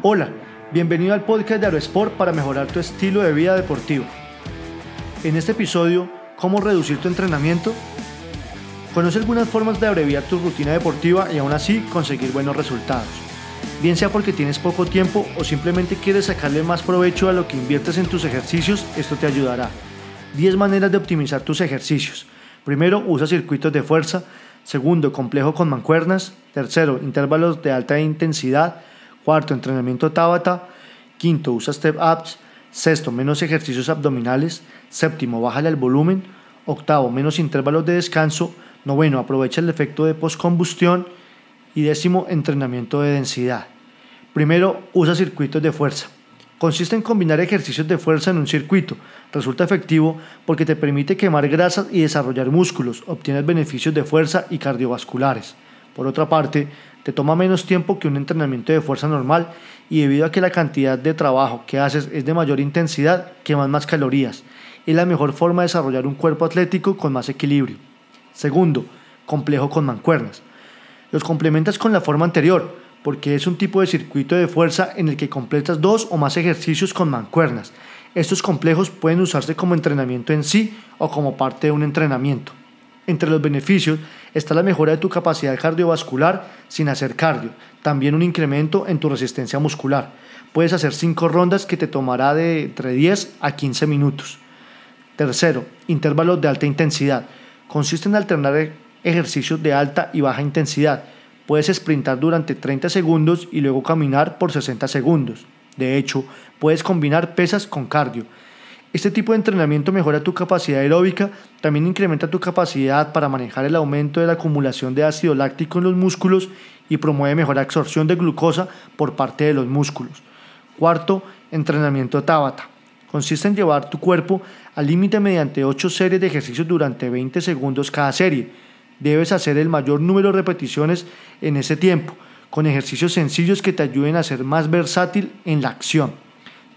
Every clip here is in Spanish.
Hola, bienvenido al podcast de Aerosport para mejorar tu estilo de vida deportivo. En este episodio, ¿cómo reducir tu entrenamiento? Conoce algunas formas de abreviar tu rutina deportiva y aún así conseguir buenos resultados. Bien sea porque tienes poco tiempo o simplemente quieres sacarle más provecho a lo que inviertes en tus ejercicios, esto te ayudará. 10 maneras de optimizar tus ejercicios. Primero, usa circuitos de fuerza. Segundo, complejo con mancuernas. Tercero, intervalos de alta intensidad. Cuarto, entrenamiento Tabata. Quinto, usa step ups. Sexto, menos ejercicios abdominales. Séptimo, bájale el volumen. Octavo, menos intervalos de descanso. Noveno, aprovecha el efecto de postcombustión. Y décimo, entrenamiento de densidad. Primero, usa circuitos de fuerza. Consiste en combinar ejercicios de fuerza en un circuito. Resulta efectivo porque te permite quemar grasas y desarrollar músculos, obtienes beneficios de fuerza y cardiovasculares. Por otra parte, te toma menos tiempo que un entrenamiento de fuerza normal y debido a que la cantidad de trabajo que haces es de mayor intensidad, quemas más calorías. Es la mejor forma de desarrollar un cuerpo atlético con más equilibrio. Segundo, complejo con mancuernas. Los complementas con la forma anterior, porque es un tipo de circuito de fuerza en el que completas dos o más ejercicios con mancuernas. Estos complejos pueden usarse como entrenamiento en sí o como parte de un entrenamiento. Entre los beneficios está la mejora de tu capacidad cardiovascular sin hacer cardio, también un incremento en tu resistencia muscular. Puedes hacer 5 rondas que te tomará de entre 10 a 15 minutos. Tercero, intervalos de alta intensidad. Consiste en alternar ejercicios de alta y baja intensidad. Puedes sprintar durante 30 segundos y luego caminar por 60 segundos. De hecho, puedes combinar pesas con cardio. Este tipo de entrenamiento mejora tu capacidad aeróbica, también incrementa tu capacidad para manejar el aumento de la acumulación de ácido láctico en los músculos y promueve mejor absorción de glucosa por parte de los músculos. Cuarto, entrenamiento Tabata. Consiste en llevar tu cuerpo al límite mediante 8 series de ejercicios durante 20 segundos cada serie. Debes hacer el mayor número de repeticiones en ese tiempo, con ejercicios sencillos que te ayuden a ser más versátil en la acción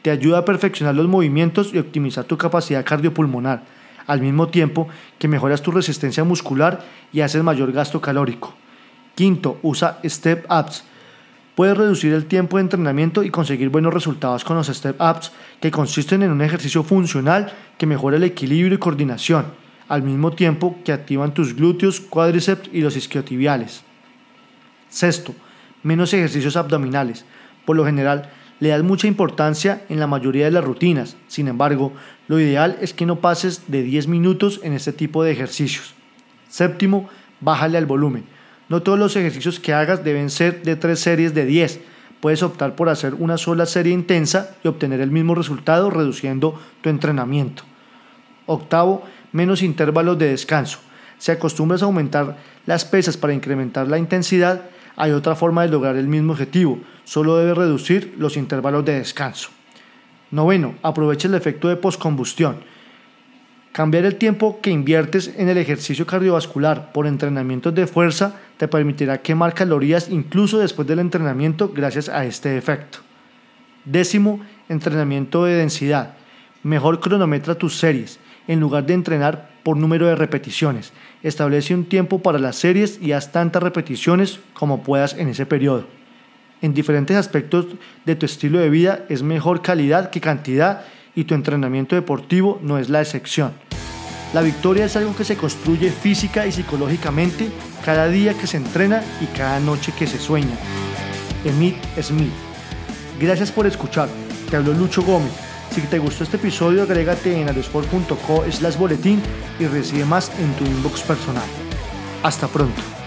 te ayuda a perfeccionar los movimientos y optimizar tu capacidad cardiopulmonar, al mismo tiempo que mejoras tu resistencia muscular y haces mayor gasto calórico. Quinto, usa step ups. Puedes reducir el tiempo de entrenamiento y conseguir buenos resultados con los step ups, que consisten en un ejercicio funcional que mejora el equilibrio y coordinación, al mismo tiempo que activan tus glúteos, cuádriceps y los isquiotibiales. Sexto, menos ejercicios abdominales. Por lo general, le das mucha importancia en la mayoría de las rutinas. Sin embargo, lo ideal es que no pases de 10 minutos en este tipo de ejercicios. Séptimo, bájale al volumen. No todos los ejercicios que hagas deben ser de tres series de 10. Puedes optar por hacer una sola serie intensa y obtener el mismo resultado reduciendo tu entrenamiento. Octavo, menos intervalos de descanso. Si acostumbras a aumentar las pesas para incrementar la intensidad, hay otra forma de lograr el mismo objetivo, solo debe reducir los intervalos de descanso. Noveno, aprovecha el efecto de postcombustión. Cambiar el tiempo que inviertes en el ejercicio cardiovascular por entrenamientos de fuerza te permitirá quemar calorías incluso después del entrenamiento gracias a este efecto. Décimo, entrenamiento de densidad. Mejor cronometra tus series en lugar de entrenar por número de repeticiones. Establece un tiempo para las series y haz tantas repeticiones como puedas en ese periodo. En diferentes aspectos de tu estilo de vida es mejor calidad que cantidad y tu entrenamiento deportivo no es la excepción. La victoria es algo que se construye física y psicológicamente cada día que se entrena y cada noche que se sueña. Emit Smith. Gracias por escuchar. Te habló Lucho Gómez si te gustó este episodio, agrégate en aerosport.co slash boletín y recibe más en tu inbox personal. Hasta pronto.